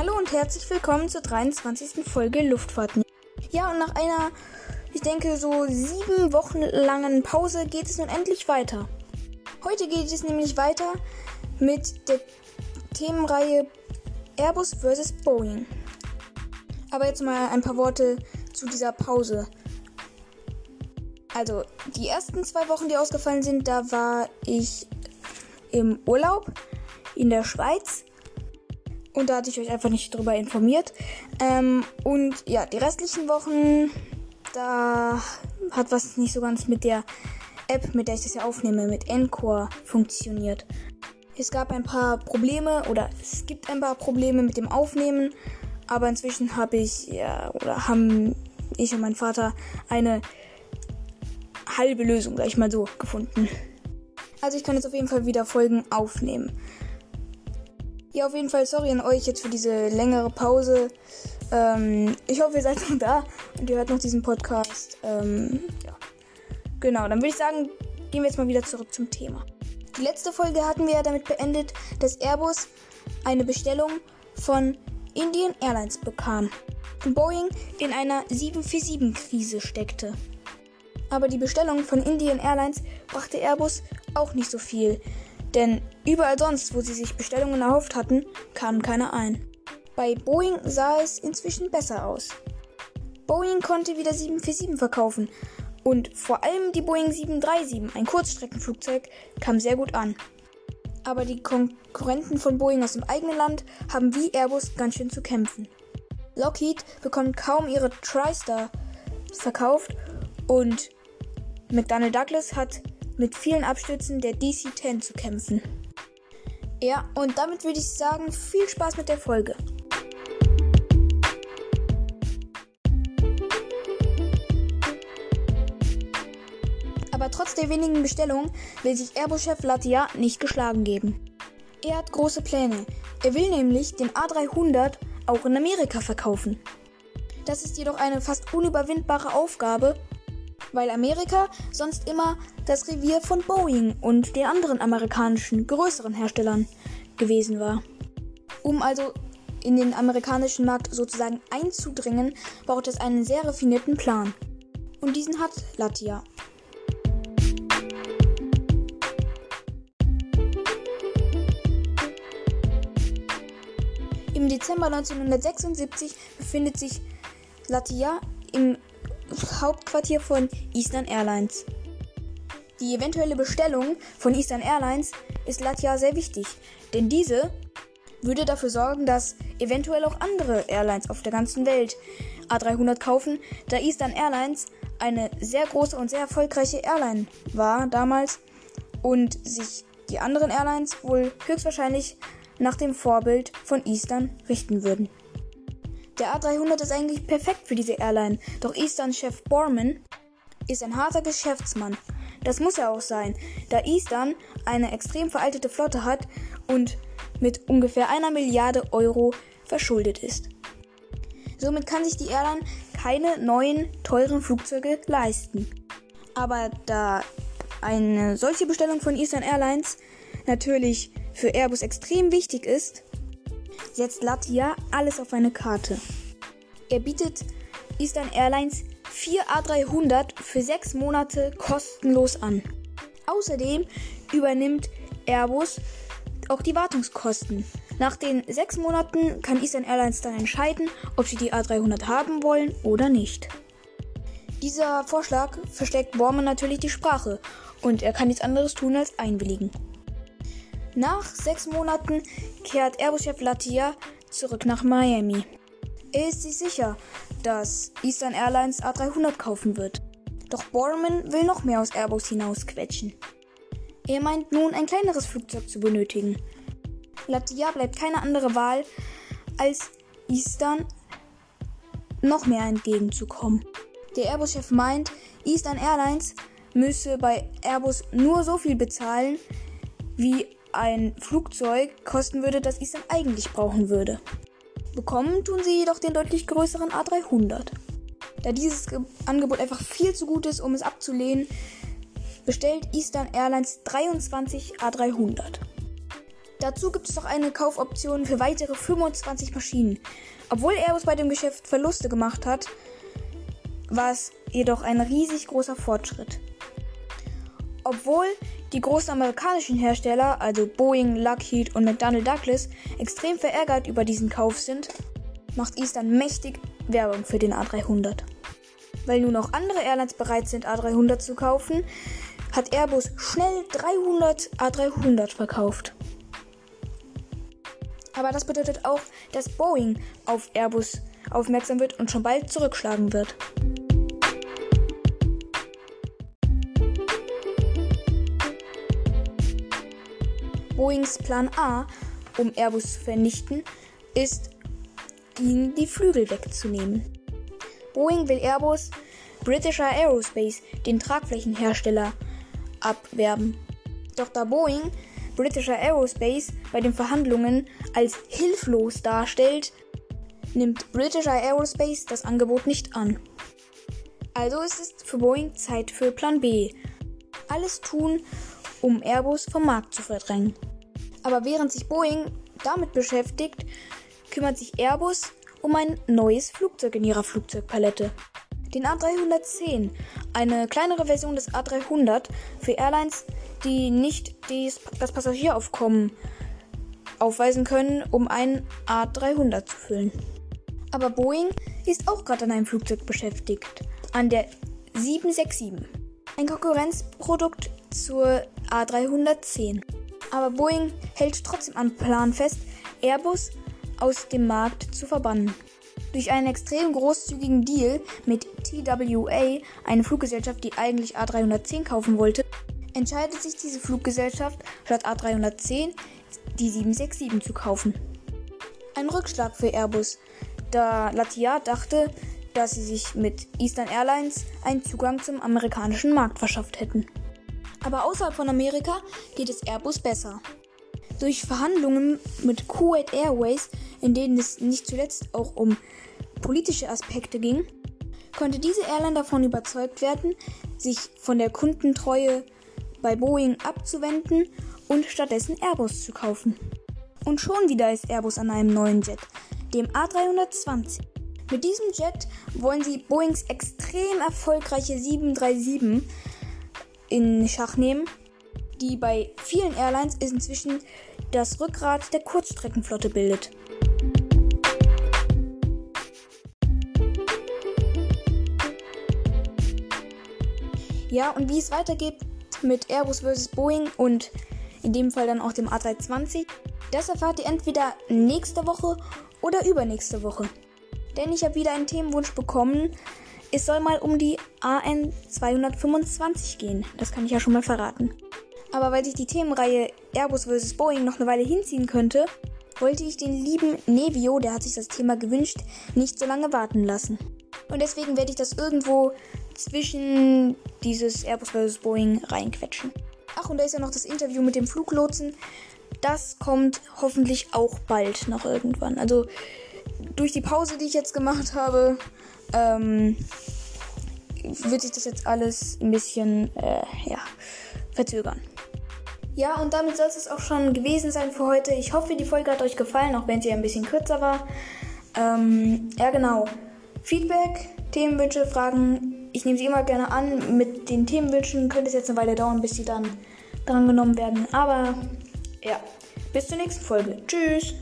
Hallo und herzlich willkommen zur 23. Folge Luftfahrten. Ja, und nach einer, ich denke, so sieben Wochen langen Pause geht es nun endlich weiter. Heute geht es nämlich weiter mit der Themenreihe Airbus vs. Boeing. Aber jetzt mal ein paar Worte zu dieser Pause. Also, die ersten zwei Wochen, die ausgefallen sind, da war ich im Urlaub in der Schweiz. Und da hatte ich euch einfach nicht drüber informiert. Ähm, und ja, die restlichen Wochen, da hat was nicht so ganz mit der App, mit der ich das ja aufnehme, mit Encore funktioniert. Es gab ein paar Probleme oder es gibt ein paar Probleme mit dem Aufnehmen, aber inzwischen habe ich ja oder haben ich und mein Vater eine halbe Lösung, sag ich mal so, gefunden. Also ich kann jetzt auf jeden Fall wieder Folgen aufnehmen. Ja, auf jeden Fall sorry an euch jetzt für diese längere Pause. Ähm, ich hoffe, ihr seid noch da und ihr hört noch diesen Podcast. Ähm, ja. Genau, dann würde ich sagen, gehen wir jetzt mal wieder zurück zum Thema. Die letzte Folge hatten wir ja damit beendet, dass Airbus eine Bestellung von Indian Airlines bekam und Boeing in einer 747-Krise steckte. Aber die Bestellung von Indian Airlines brachte Airbus auch nicht so viel, denn überall sonst, wo sie sich Bestellungen erhofft hatten, kamen keine ein. Bei Boeing sah es inzwischen besser aus. Boeing konnte wieder 747 verkaufen und vor allem die Boeing 737, ein Kurzstreckenflugzeug, kam sehr gut an. Aber die Konkurrenten von Boeing aus dem eigenen Land haben wie Airbus ganz schön zu kämpfen. Lockheed bekommt kaum ihre TriStar verkauft und McDonnell Douglas hat mit vielen Abstürzen der DC-10 zu kämpfen. Ja, und damit würde ich sagen, viel Spaß mit der Folge. Aber trotz der wenigen Bestellungen will sich Airbus-Chef Latia nicht geschlagen geben. Er hat große Pläne. Er will nämlich den A300 auch in Amerika verkaufen. Das ist jedoch eine fast unüberwindbare Aufgabe weil Amerika sonst immer das Revier von Boeing und den anderen amerikanischen größeren Herstellern gewesen war. Um also in den amerikanischen Markt sozusagen einzudringen, braucht es einen sehr raffinierten Plan. Und diesen hat Latia. Im Dezember 1976 befindet sich Latia im Hauptquartier von Eastern Airlines. Die eventuelle Bestellung von Eastern Airlines ist Latia sehr wichtig, denn diese würde dafür sorgen, dass eventuell auch andere Airlines auf der ganzen Welt A300 kaufen, da Eastern Airlines eine sehr große und sehr erfolgreiche Airline war damals und sich die anderen Airlines wohl höchstwahrscheinlich nach dem Vorbild von Eastern richten würden. Der A300 ist eigentlich perfekt für diese Airline, doch Eastern-Chef Borman ist ein harter Geschäftsmann. Das muss er auch sein, da Eastern eine extrem veraltete Flotte hat und mit ungefähr einer Milliarde Euro verschuldet ist. Somit kann sich die Airline keine neuen, teuren Flugzeuge leisten. Aber da eine solche Bestellung von Eastern Airlines natürlich für Airbus extrem wichtig ist, setzt Latia alles auf eine Karte. Er bietet Eastern Airlines 4 A300 für 6 Monate kostenlos an. Außerdem übernimmt Airbus auch die Wartungskosten. Nach den 6 Monaten kann Eastern Airlines dann entscheiden, ob sie die A300 haben wollen oder nicht. Dieser Vorschlag versteckt Bormann natürlich die Sprache und er kann nichts anderes tun als einwilligen. Nach sechs Monaten kehrt Airbus-Chef Latia zurück nach Miami. Er ist sich sicher, dass Eastern Airlines A300 kaufen wird. Doch Borman will noch mehr aus Airbus hinausquetschen. Er meint nun ein kleineres Flugzeug zu benötigen. Latia bleibt keine andere Wahl, als Eastern noch mehr entgegenzukommen. Der Airbus-Chef meint, Eastern Airlines müsse bei Airbus nur so viel bezahlen, wie ein Flugzeug kosten würde, das Isam eigentlich brauchen würde. Bekommen tun sie jedoch den deutlich größeren A300. Da dieses Angebot einfach viel zu gut ist, um es abzulehnen, bestellt Eastern Airlines 23 A300. Dazu gibt es noch eine Kaufoption für weitere 25 Maschinen. Obwohl Airbus bei dem Geschäft Verluste gemacht hat, war es jedoch ein riesig großer Fortschritt. Obwohl die großen amerikanischen Hersteller, also Boeing, Lockheed und McDonnell Douglas, extrem verärgert über diesen Kauf sind, macht Eastern mächtig Werbung für den A300. Weil nun auch andere Airlines bereit sind, A300 zu kaufen, hat Airbus schnell 300 A300 verkauft. Aber das bedeutet auch, dass Boeing auf Airbus aufmerksam wird und schon bald zurückschlagen wird. Boeings Plan A, um Airbus zu vernichten, ist, ihnen die Flügel wegzunehmen. Boeing will Airbus British Aerospace, den Tragflächenhersteller, abwerben. Doch da Boeing British Aerospace bei den Verhandlungen als hilflos darstellt, nimmt British Aerospace das Angebot nicht an. Also ist es für Boeing Zeit für Plan B. Alles tun, um Airbus vom Markt zu verdrängen. Aber während sich Boeing damit beschäftigt, kümmert sich Airbus um ein neues Flugzeug in ihrer Flugzeugpalette. Den A310, eine kleinere Version des A300 für Airlines, die nicht dies, das Passagieraufkommen aufweisen können, um einen A300 zu füllen. Aber Boeing ist auch gerade an einem Flugzeug beschäftigt, an der 767, ein Konkurrenzprodukt zur A310. Aber Boeing hält trotzdem am Plan fest, Airbus aus dem Markt zu verbannen. Durch einen extrem großzügigen Deal mit TWA, eine Fluggesellschaft, die eigentlich A310 kaufen wollte, entscheidet sich diese Fluggesellschaft, statt A310 die 767 zu kaufen. Ein Rückschlag für Airbus, da Latia dachte, dass sie sich mit Eastern Airlines einen Zugang zum amerikanischen Markt verschafft hätten. Aber außerhalb von Amerika geht es Airbus besser. Durch Verhandlungen mit Kuwait Airways, in denen es nicht zuletzt auch um politische Aspekte ging, konnte diese Airline davon überzeugt werden, sich von der Kundentreue bei Boeing abzuwenden und stattdessen Airbus zu kaufen. Und schon wieder ist Airbus an einem neuen Jet, dem A320. Mit diesem Jet wollen sie Boeings extrem erfolgreiche 737 in Schach nehmen, die bei vielen Airlines inzwischen das Rückgrat der Kurzstreckenflotte bildet. Ja, und wie es weitergeht mit Airbus vs. Boeing und in dem Fall dann auch dem A320, das erfahrt ihr entweder nächste Woche oder übernächste Woche. Denn ich habe wieder einen Themenwunsch bekommen, es soll mal um die AN 225 gehen. Das kann ich ja schon mal verraten. Aber weil sich die Themenreihe Airbus vs. Boeing noch eine Weile hinziehen könnte, wollte ich den lieben Nevio, der hat sich das Thema gewünscht, nicht so lange warten lassen. Und deswegen werde ich das irgendwo zwischen dieses Airbus vs. Boeing reinquetschen. Ach, und da ist ja noch das Interview mit dem Fluglotsen. Das kommt hoffentlich auch bald noch irgendwann. Also durch die Pause, die ich jetzt gemacht habe, ähm, wird sich das jetzt alles ein bisschen äh, ja, verzögern. Ja, und damit soll es auch schon gewesen sein für heute. Ich hoffe, die Folge hat euch gefallen, auch wenn sie ein bisschen kürzer war. Ähm, ja, genau. Feedback, Themenwünsche, Fragen, ich nehme sie immer gerne an. Mit den Themenwünschen könnte es jetzt eine Weile dauern, bis sie dann dran genommen werden. Aber ja, bis zur nächsten Folge. Tschüss!